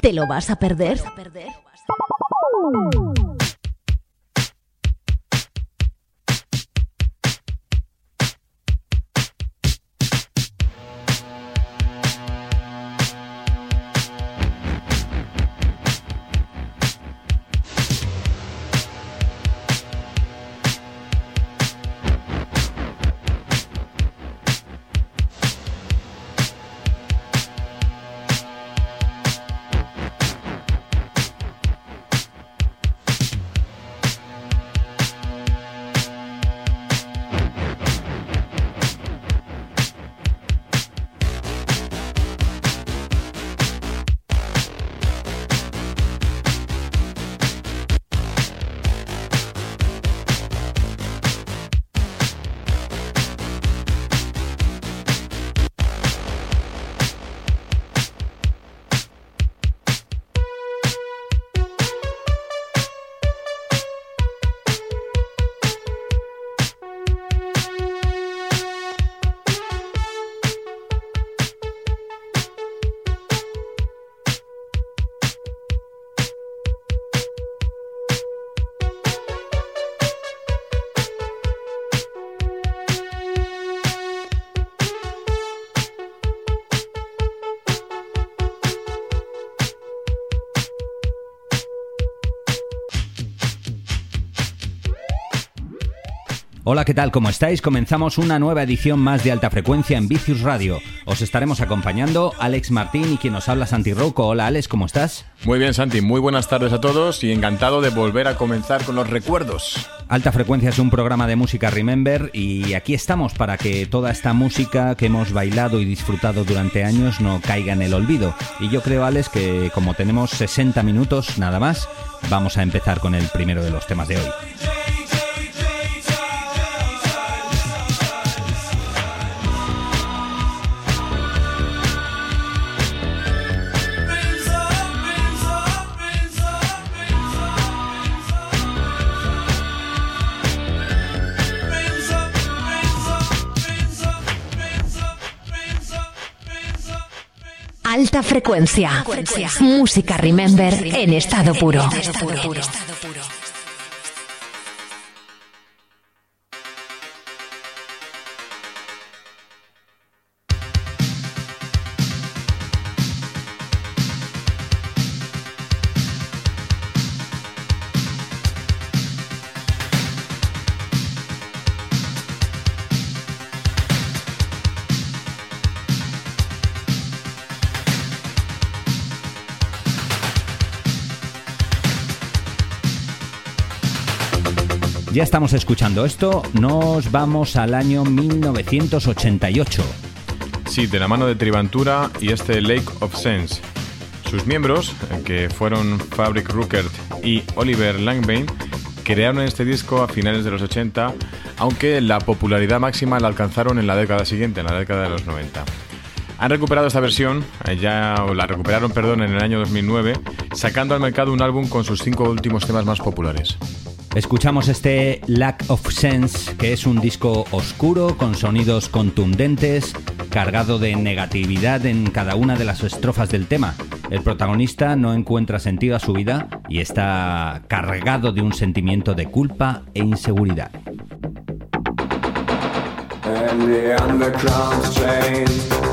¿Te lo vas a perder? Hola, ¿qué tal? ¿Cómo estáis? Comenzamos una nueva edición más de alta frecuencia en Vicius Radio. Os estaremos acompañando Alex Martín y quien nos habla Santi Rocco. Hola Alex, ¿cómo estás? Muy bien Santi, muy buenas tardes a todos y encantado de volver a comenzar con los recuerdos. Alta frecuencia es un programa de música Remember y aquí estamos para que toda esta música que hemos bailado y disfrutado durante años no caiga en el olvido. Y yo creo Alex que como tenemos 60 minutos nada más, vamos a empezar con el primero de los temas de hoy. Alta frecuencia. Música Remember en estado puro. Ya estamos escuchando esto, nos vamos al año 1988. Sí, de la mano de Triventura y este Lake of Sense. Sus miembros, que fueron Fabric Ruckert y Oliver Langbain, crearon este disco a finales de los 80, aunque la popularidad máxima la alcanzaron en la década siguiente, en la década de los 90. Han recuperado esta versión, eh, ya la recuperaron, perdón, en el año 2009, sacando al mercado un álbum con sus cinco últimos temas más populares. Escuchamos este Lack of Sense, que es un disco oscuro con sonidos contundentes, cargado de negatividad en cada una de las estrofas del tema. El protagonista no encuentra sentido a su vida y está cargado de un sentimiento de culpa e inseguridad.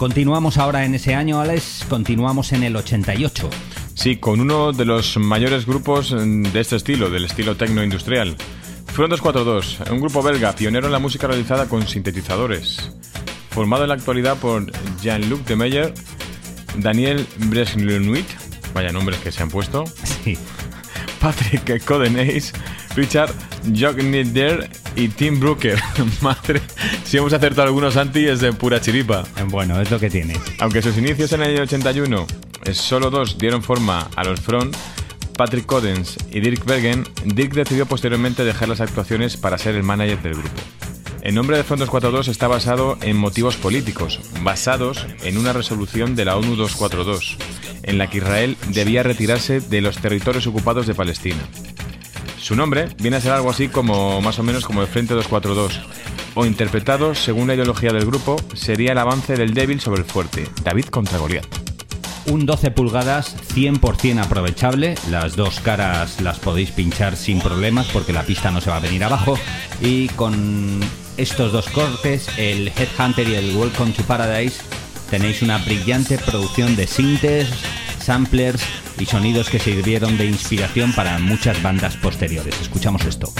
Continuamos ahora en ese año, Alex, continuamos en el 88. Sí, con uno de los mayores grupos de este estilo, del estilo tecno-industrial. Fueron 242, un grupo belga pionero en la música realizada con sintetizadores. Formado en la actualidad por Jean-Luc de Meyer, Daniel Breslenuit, vaya nombres que se han puesto, sí. Patrick Codenace, Richard Jognider y Tim Brooker. Madre, si hemos acertado algunos anti es de pura chiripa. Bueno, es lo que tiene. Aunque sus inicios en el año 81 solo dos dieron forma a los front, Patrick Codens y Dirk Bergen, Dirk decidió posteriormente dejar las actuaciones para ser el manager del grupo. El nombre de Front 242 está basado en motivos políticos, basados en una resolución de la ONU 242, en la que Israel debía retirarse de los territorios ocupados de Palestina. Su nombre viene a ser algo así como más o menos como el Frente 242, o interpretado según la ideología del grupo, sería el avance del débil sobre el fuerte, David contra Goliat. Un 12 pulgadas 100% aprovechable, las dos caras las podéis pinchar sin problemas porque la pista no se va a venir abajo y con estos dos cortes, el Headhunter y el Welcome to Paradise, tenéis una brillante producción de sintes, samplers y sonidos que sirvieron de inspiración para muchas bandas posteriores. Escuchamos esto.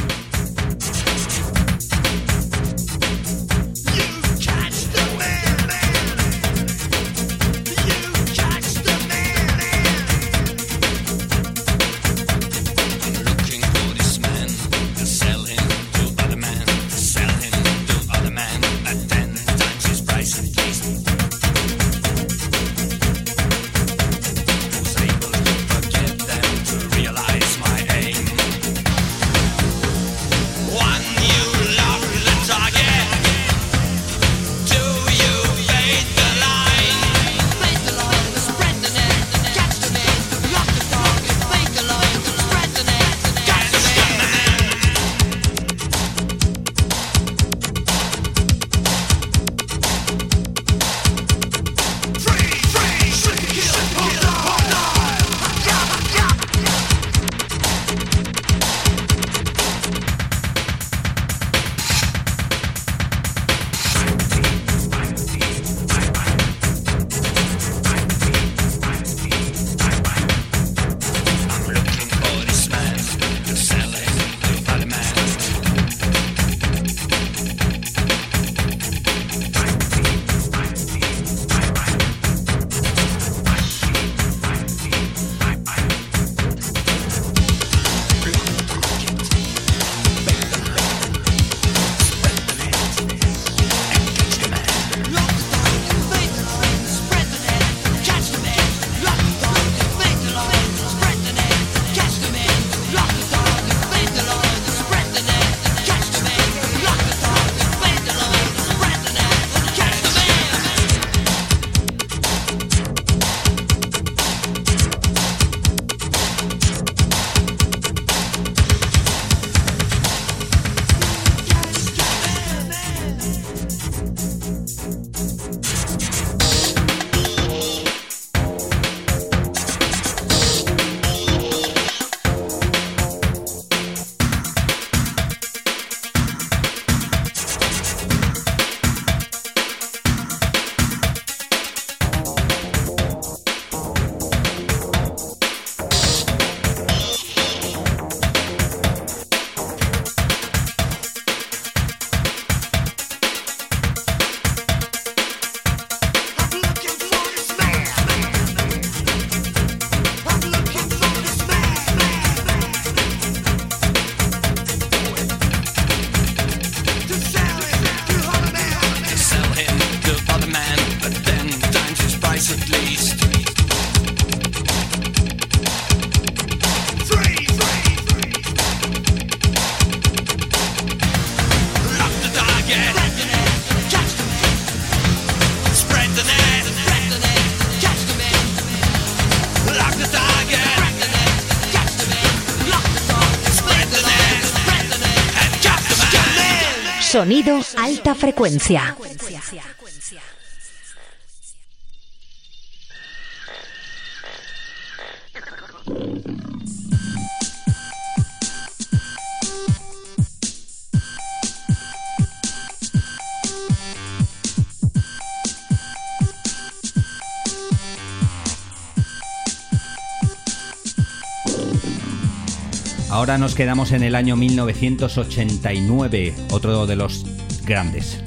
Sonido alta frecuencia. Ahora nos quedamos en el año 1989, otro de los grandes.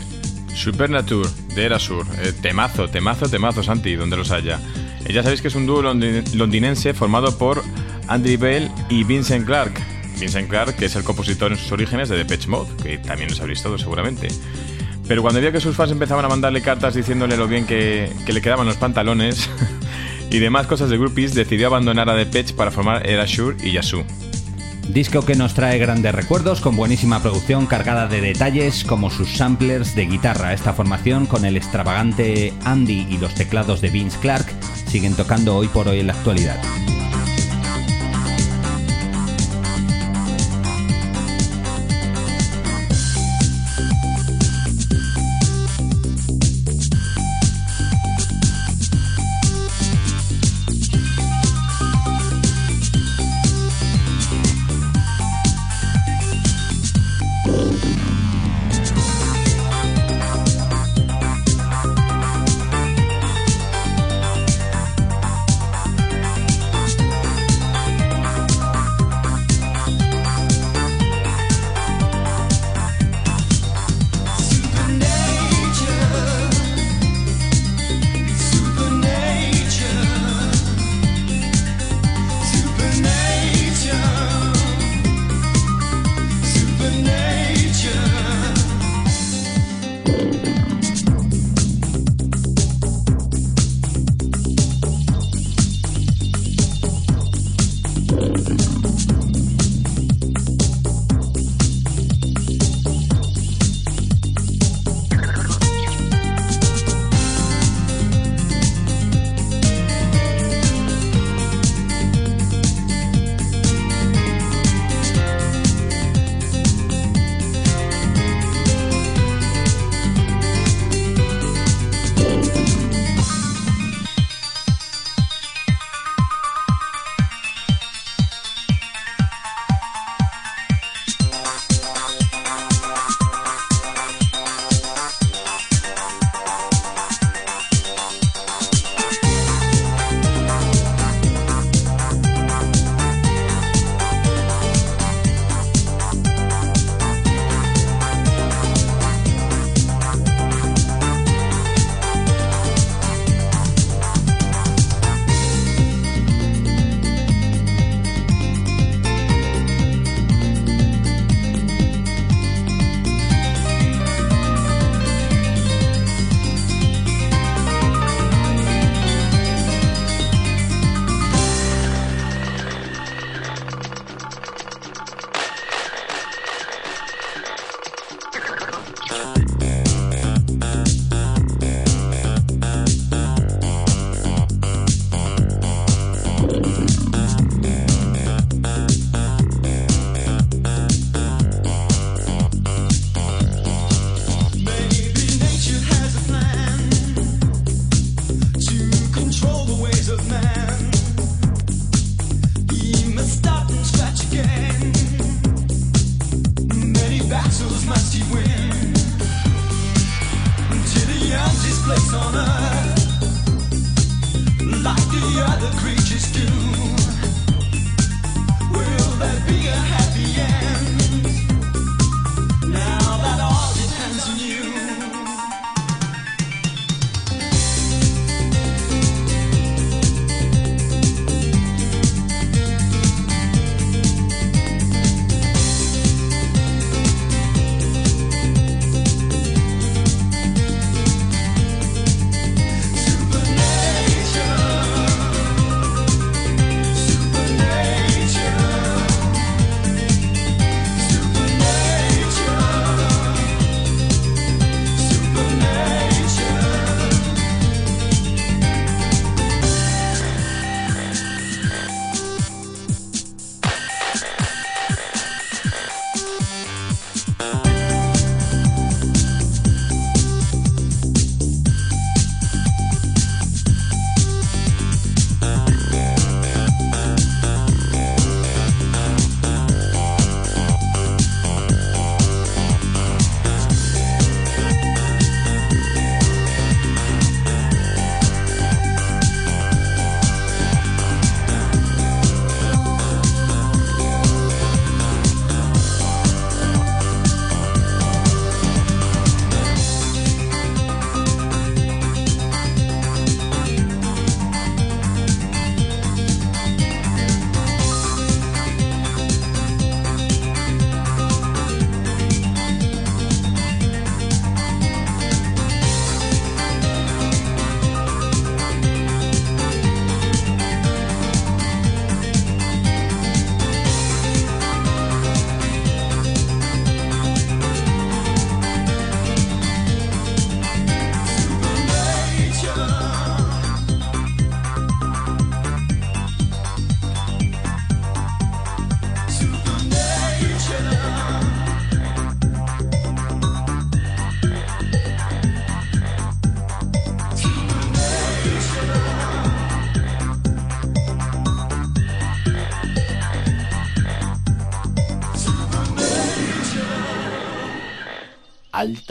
Supernature, de Erasur. Eh, temazo, temazo, temazo, Santi, donde los haya. Eh, ya sabéis que es un dúo londinense formado por Andy Bell y Vincent Clark. Vincent Clark, que es el compositor en sus orígenes de Depeche Mode, que también os habréis todo seguramente. Pero cuando vio que sus fans empezaban a mandarle cartas diciéndole lo bien que, que le quedaban los pantalones y demás cosas de groupies, decidió abandonar a Depeche para formar Erasure y Yasu. Disco que nos trae grandes recuerdos con buenísima producción cargada de detalles como sus samplers de guitarra. Esta formación con el extravagante Andy y los teclados de Vince Clark siguen tocando hoy por hoy en la actualidad.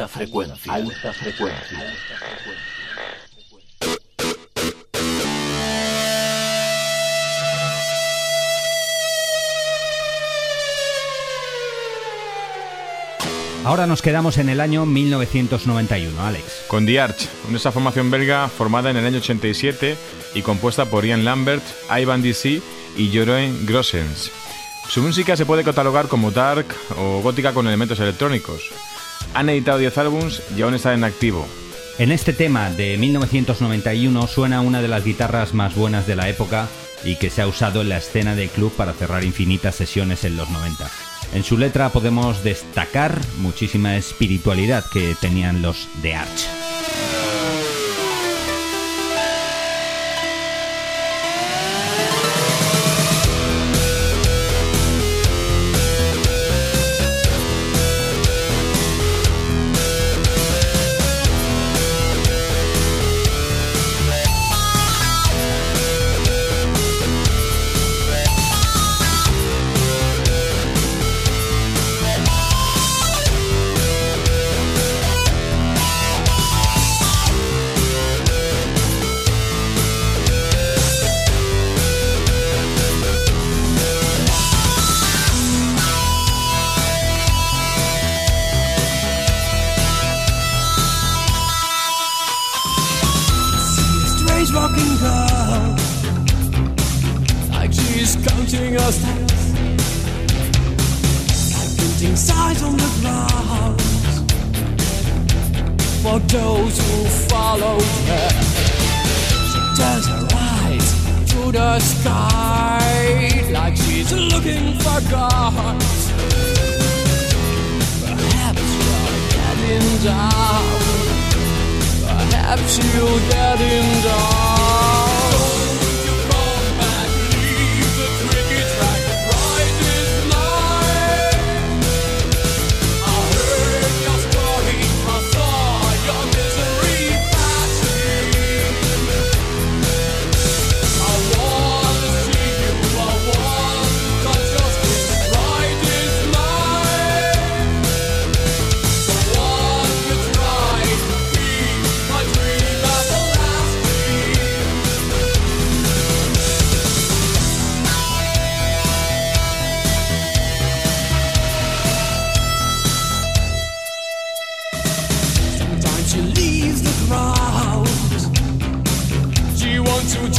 Alta frecuencia. Alta frecuencia. Ahora nos quedamos en el año 1991, Alex. Con The Arch, una formación belga formada en el año 87 y compuesta por Ian Lambert, Ivan DC y Jeroen Grossens. Su música se puede catalogar como dark o gótica con elementos electrónicos. Han editado 10 álbums y aún están en activo. En este tema de 1991 suena una de las guitarras más buenas de la época y que se ha usado en la escena de club para cerrar infinitas sesiones en los 90. En su letra podemos destacar muchísima espiritualidad que tenían los The Arch.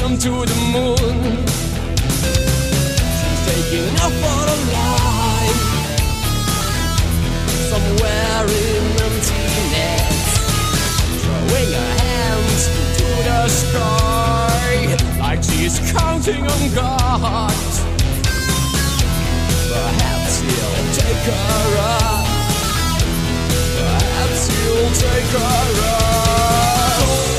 jump to the moon. She's taking off on a line somewhere in emptiness, throwing her hands to the sky like she's counting on God. Perhaps he'll take her up. Perhaps he'll take her up.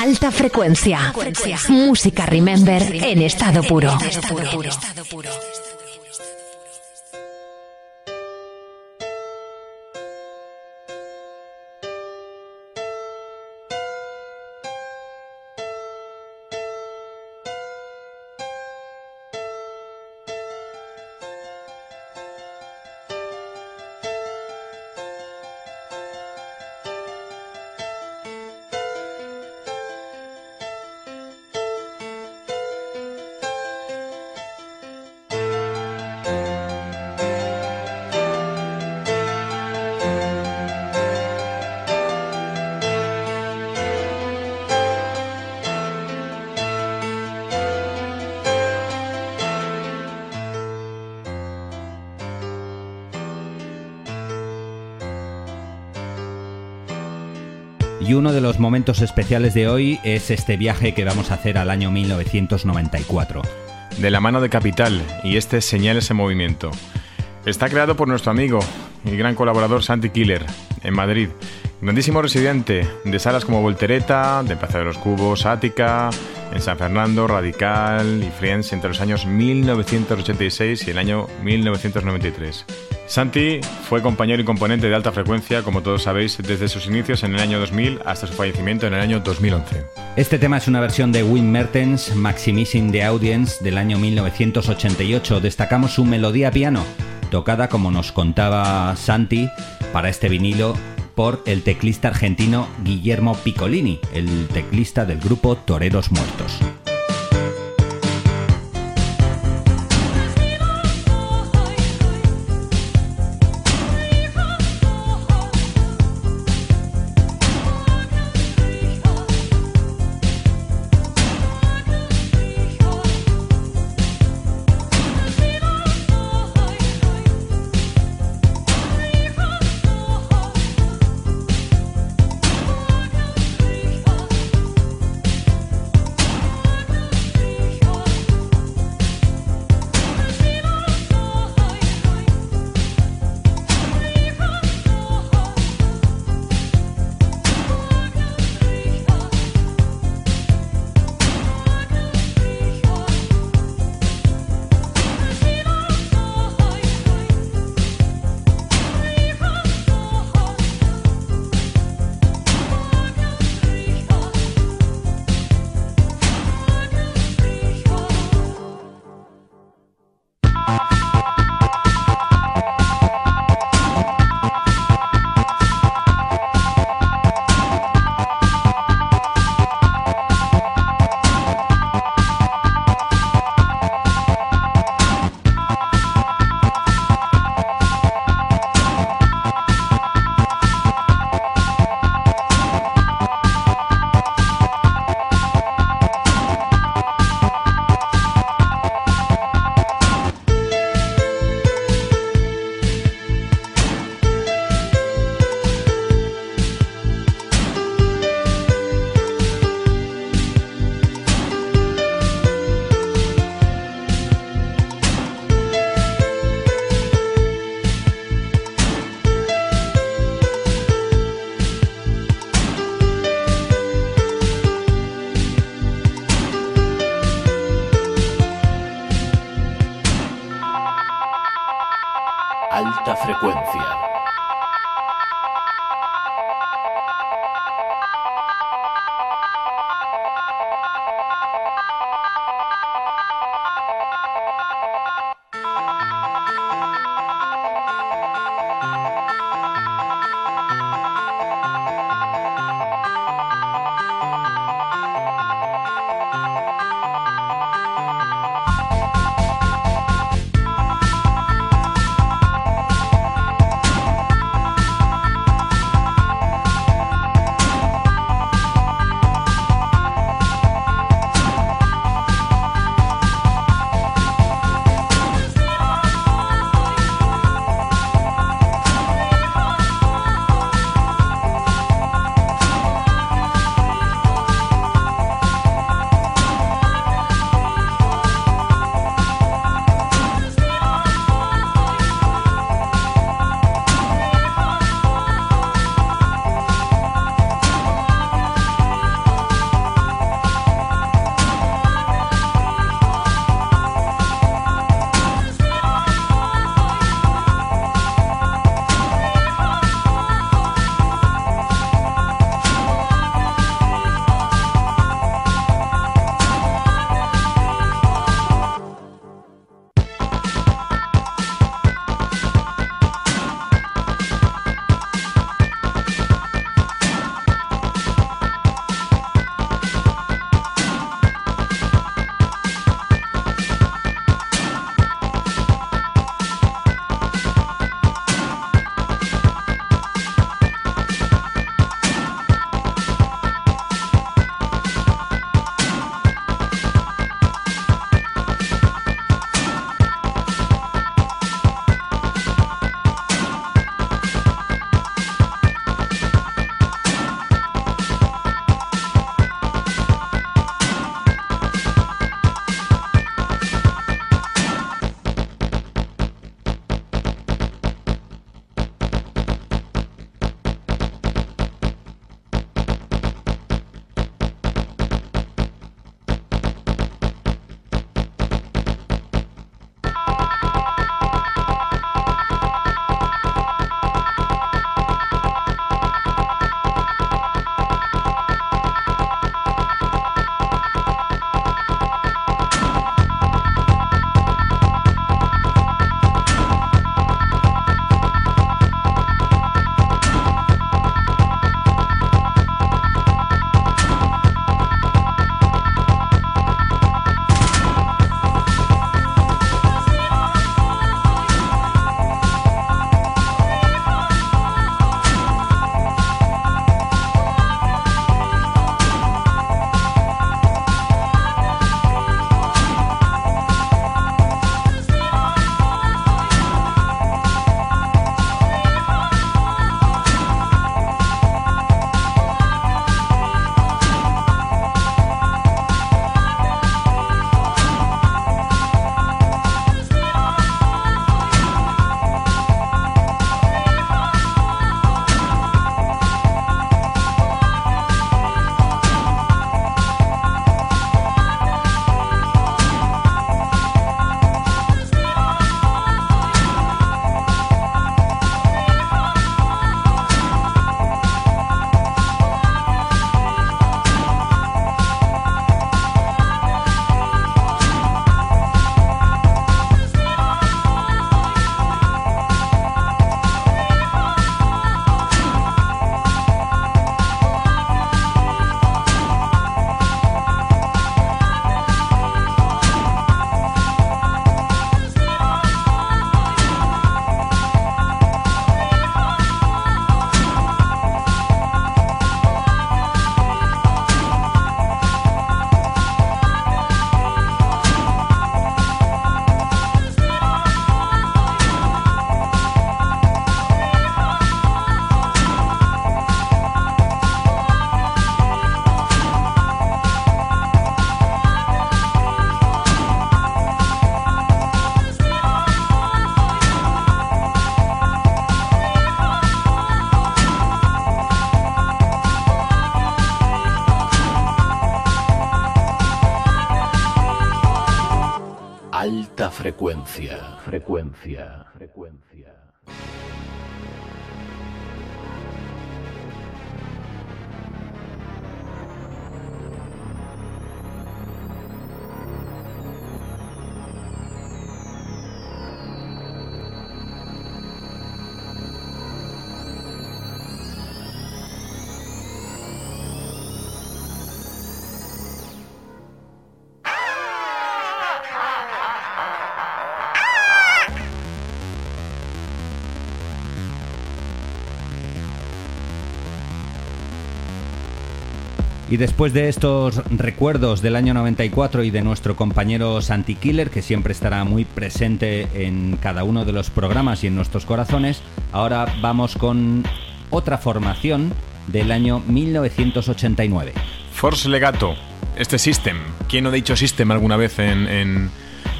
Alta frecuencia. Música Remember en estado puro. Uno de los momentos especiales de hoy es este viaje que vamos a hacer al año 1994. De la mano de Capital y este Señales en Movimiento. Está creado por nuestro amigo y gran colaborador Santi Killer en Madrid. Grandísimo residente de salas como Voltereta, de Plaza de los Cubos, Ática, en San Fernando, Radical y Friends entre los años 1986 y el año 1993. Santi fue compañero y componente de alta frecuencia, como todos sabéis, desde sus inicios en el año 2000 hasta su fallecimiento en el año 2011. Este tema es una versión de Wim Mertens, Maximizing the Audience, del año 1988. Destacamos su melodía piano, tocada, como nos contaba Santi, para este vinilo por el teclista argentino Guillermo Piccolini, el teclista del grupo Toreros Muertos. Frecuencia, frecuencia, frecuencia. Y después de estos recuerdos del año 94 y de nuestro compañero Santi Killer, que siempre estará muy presente en cada uno de los programas y en nuestros corazones, ahora vamos con otra formación del año 1989. Force Legato, este System. ¿Quién no ha dicho System alguna vez en,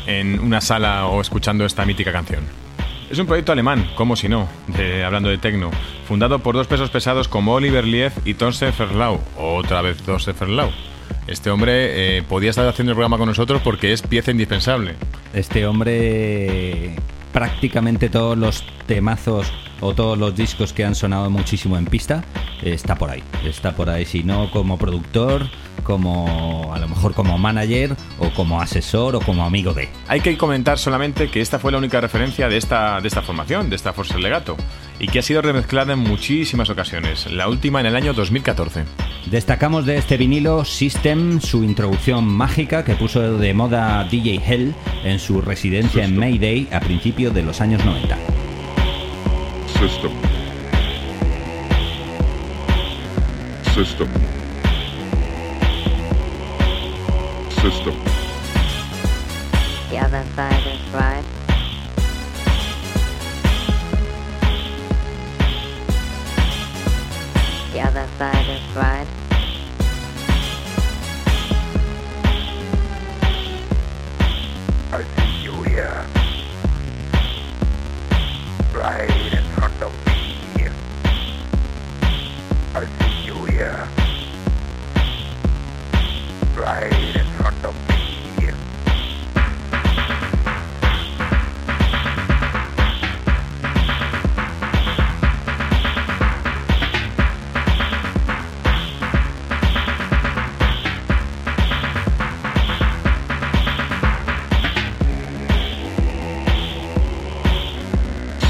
en una sala o escuchando esta mítica canción? Es un proyecto alemán, como si no, hablando de tecno, fundado por dos pesos pesados como Oliver Lief y Tonse Ferlau, otra vez Tonse Ferlau. Este hombre eh, podía estar haciendo el programa con nosotros porque es pieza indispensable. Este hombre prácticamente todos los temazos o todos los discos que han sonado muchísimo en pista está por ahí, está por ahí, si no como productor, como a lo mejor como manager o como asesor o como amigo de. Hay que comentar solamente que esta fue la única referencia de esta, de esta formación, de esta Force Legato, y que ha sido remezclada en muchísimas ocasiones, la última en el año 2014. Destacamos de este vinilo System, su introducción mágica que puso de moda DJ Hell en su residencia en Mayday a principios de los años 90. System. System. system. The other side is right. The other side is right.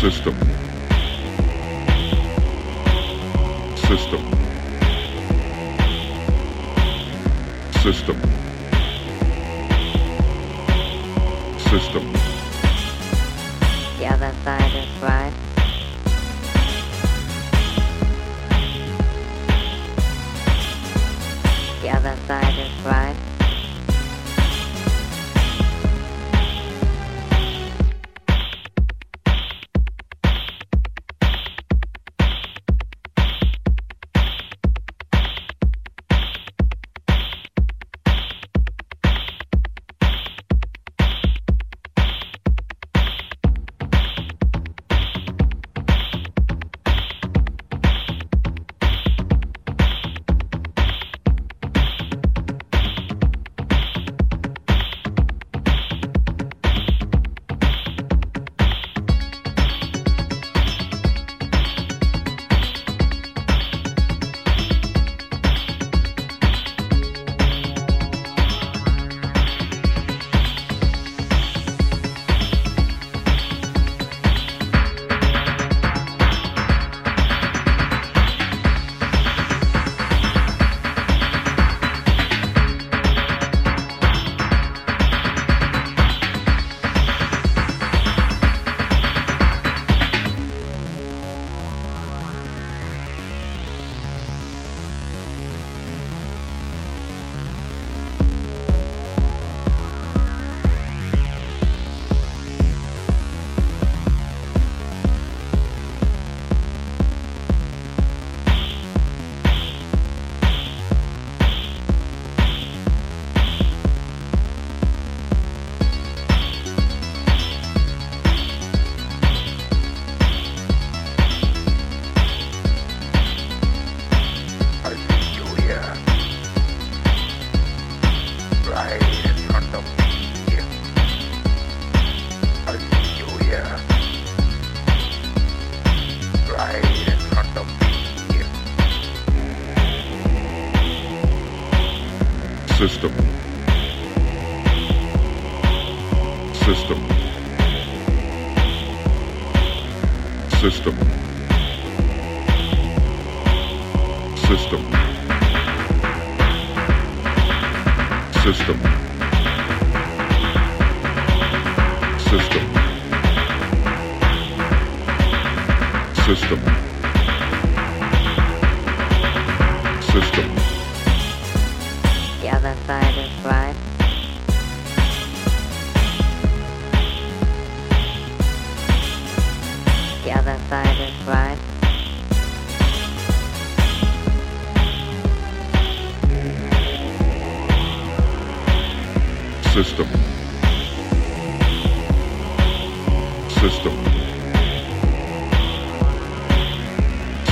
System. System. System. System. The other side is right. The other side is right.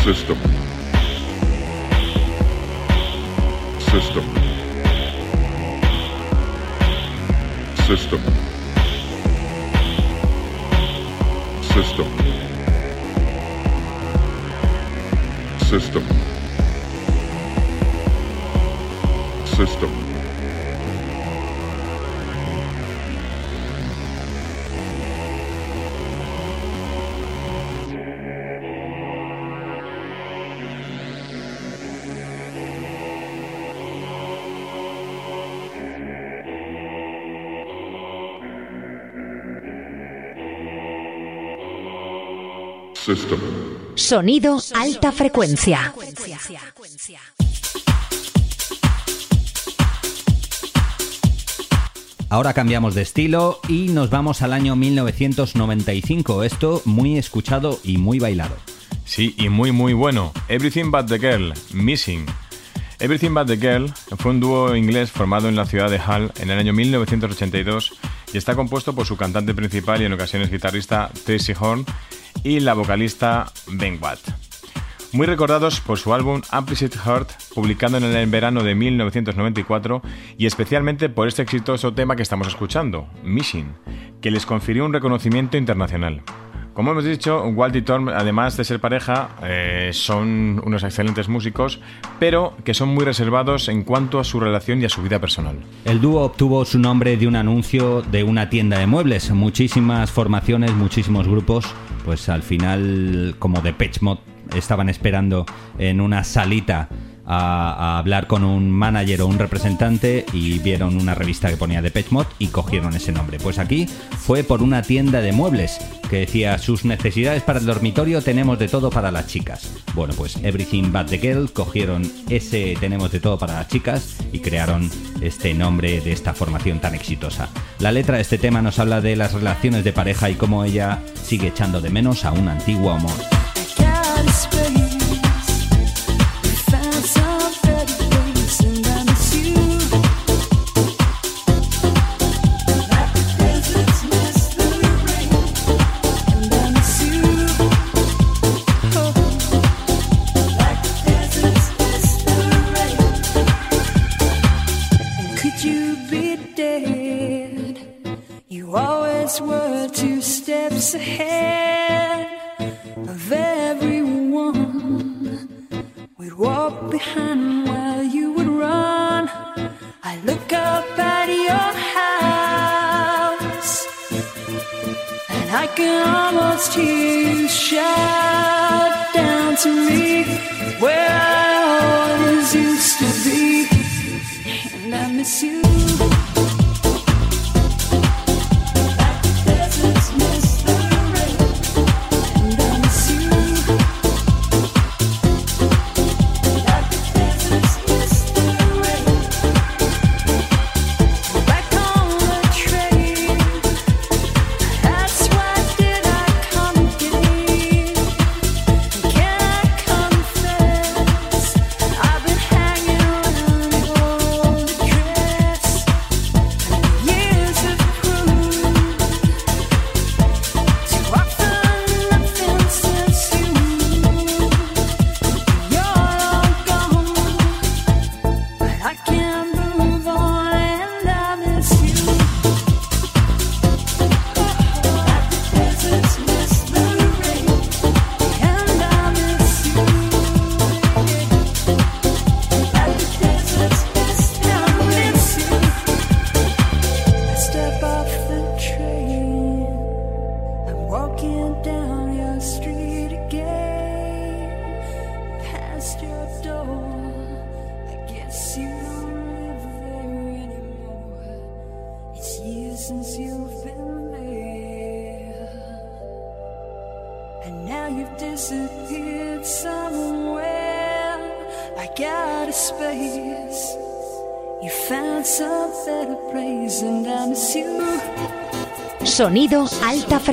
System. System. System. System. System. System. Sonido alta frecuencia. Ahora cambiamos de estilo y nos vamos al año 1995. Esto muy escuchado y muy bailado. Sí, y muy muy bueno. Everything But the Girl, Missing. Everything But the Girl fue un dúo inglés formado en la ciudad de Hull en el año 1982 y está compuesto por su cantante principal y en ocasiones guitarrista Tracy Horn y la vocalista Ben Watt. Muy recordados por su álbum Implicit Heart, publicado en el verano de 1994, y especialmente por este exitoso tema que estamos escuchando, Missing, que les confirió un reconocimiento internacional. Como hemos dicho, Walt y Tom, además de ser pareja, eh, son unos excelentes músicos, pero que son muy reservados en cuanto a su relación y a su vida personal. El dúo obtuvo su nombre de un anuncio de una tienda de muebles. Muchísimas formaciones, muchísimos grupos, pues al final, como de Mod, estaban esperando en una salita a, hablar con un manager o un representante y vieron una revista que ponía de Mod y cogieron ese nombre. Pues aquí fue por una tienda de muebles que decía sus necesidades para el dormitorio tenemos de todo para las chicas. Bueno, pues Everything But the Girl cogieron ese tenemos de todo para las chicas y crearon este nombre de esta formación tan exitosa. La letra de este tema nos habla de las relaciones de pareja y cómo ella sigue echando de menos a un antiguo amor.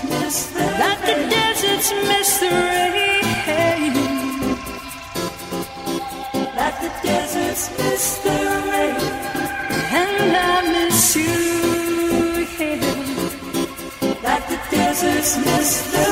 That the. Like the deserts miss the rain. The deserts miss the rain. And I miss you. Like the deserts miss the.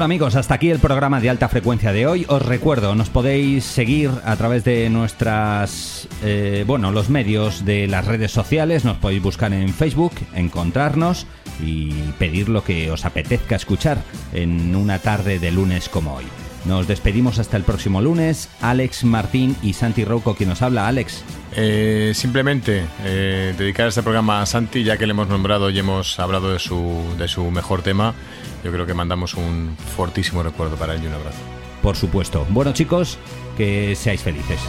Bueno amigos, hasta aquí el programa de alta frecuencia de hoy. Os recuerdo, nos podéis seguir a través de nuestras, eh, bueno, los medios de las redes sociales. Nos podéis buscar en Facebook, encontrarnos y pedir lo que os apetezca escuchar en una tarde de lunes como hoy. Nos despedimos hasta el próximo lunes. Alex Martín y Santi Rouco, quien nos habla. Alex. Eh, simplemente eh, dedicar este programa a Santi, ya que le hemos nombrado y hemos hablado de su, de su mejor tema. Yo creo que mandamos un fortísimo recuerdo para él y un abrazo. Por supuesto. Bueno chicos, que seáis felices.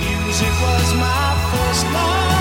Music was my first love.